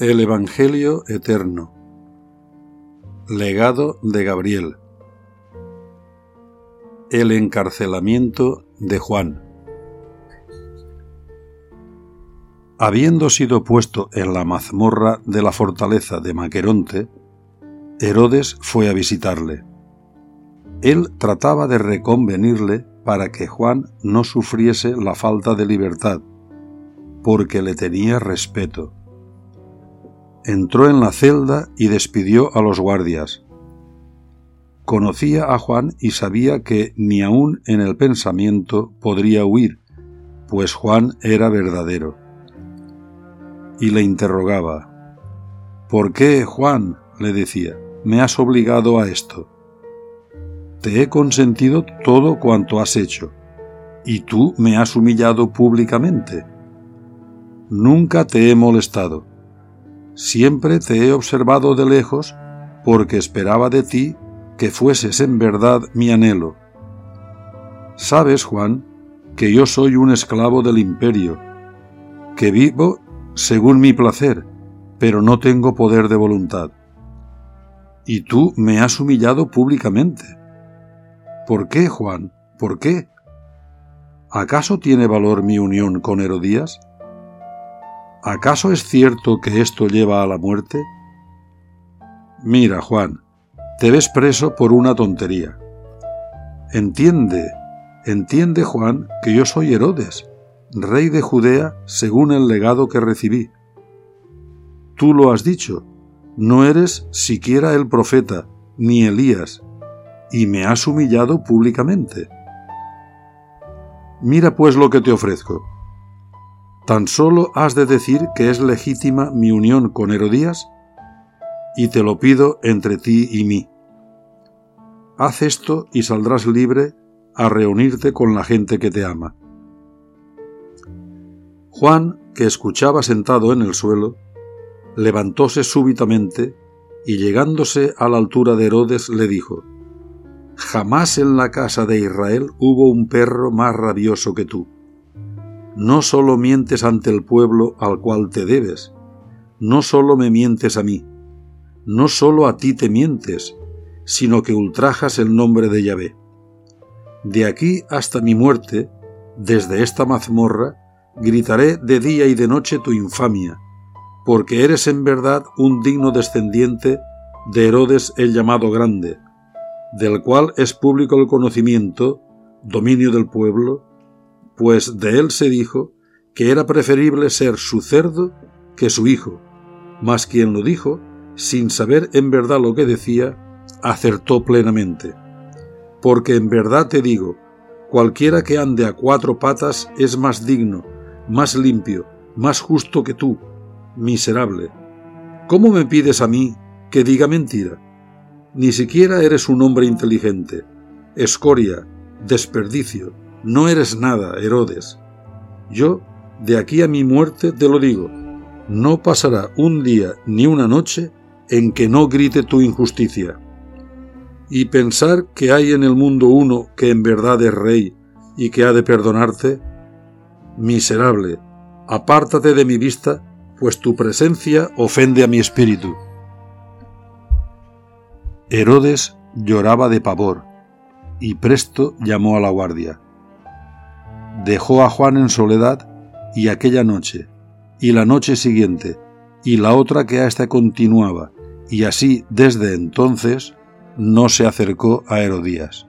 El Evangelio Eterno. Legado de Gabriel. El encarcelamiento de Juan. Habiendo sido puesto en la mazmorra de la fortaleza de Maqueronte, Herodes fue a visitarle. Él trataba de reconvenirle para que Juan no sufriese la falta de libertad, porque le tenía respeto entró en la celda y despidió a los guardias. Conocía a Juan y sabía que ni aun en el pensamiento podría huir, pues Juan era verdadero. Y le interrogaba. ¿Por qué, Juan? le decía, me has obligado a esto. Te he consentido todo cuanto has hecho, y tú me has humillado públicamente. Nunca te he molestado Siempre te he observado de lejos porque esperaba de ti que fueses en verdad mi anhelo. Sabes, Juan, que yo soy un esclavo del imperio, que vivo según mi placer, pero no tengo poder de voluntad. Y tú me has humillado públicamente. ¿Por qué, Juan? ¿Por qué? ¿Acaso tiene valor mi unión con Herodías? ¿Acaso es cierto que esto lleva a la muerte? Mira, Juan, te ves preso por una tontería. Entiende, entiende, Juan, que yo soy Herodes, rey de Judea según el legado que recibí. Tú lo has dicho, no eres siquiera el profeta, ni Elías, y me has humillado públicamente. Mira pues lo que te ofrezco Tan solo has de decir que es legítima mi unión con Herodías y te lo pido entre ti y mí. Haz esto y saldrás libre a reunirte con la gente que te ama. Juan, que escuchaba sentado en el suelo, levantóse súbitamente y llegándose a la altura de Herodes le dijo, Jamás en la casa de Israel hubo un perro más rabioso que tú no solo mientes ante el pueblo al cual te debes, no solo me mientes a mí, no solo a ti te mientes, sino que ultrajas el nombre de Yahvé. De aquí hasta mi muerte, desde esta mazmorra, gritaré de día y de noche tu infamia, porque eres en verdad un digno descendiente de Herodes el llamado Grande, del cual es público el conocimiento, dominio del pueblo, pues de él se dijo que era preferible ser su cerdo que su hijo, mas quien lo dijo, sin saber en verdad lo que decía, acertó plenamente. Porque en verdad te digo, cualquiera que ande a cuatro patas es más digno, más limpio, más justo que tú, miserable. ¿Cómo me pides a mí que diga mentira? Ni siquiera eres un hombre inteligente, escoria, desperdicio, no eres nada, Herodes. Yo, de aquí a mi muerte, te lo digo, no pasará un día ni una noche en que no grite tu injusticia. Y pensar que hay en el mundo uno que en verdad es rey y que ha de perdonarte, miserable, apártate de mi vista, pues tu presencia ofende a mi espíritu. Herodes lloraba de pavor, y presto llamó a la guardia dejó a Juan en soledad y aquella noche, y la noche siguiente, y la otra que a ésta continuaba, y así desde entonces no se acercó a Herodías.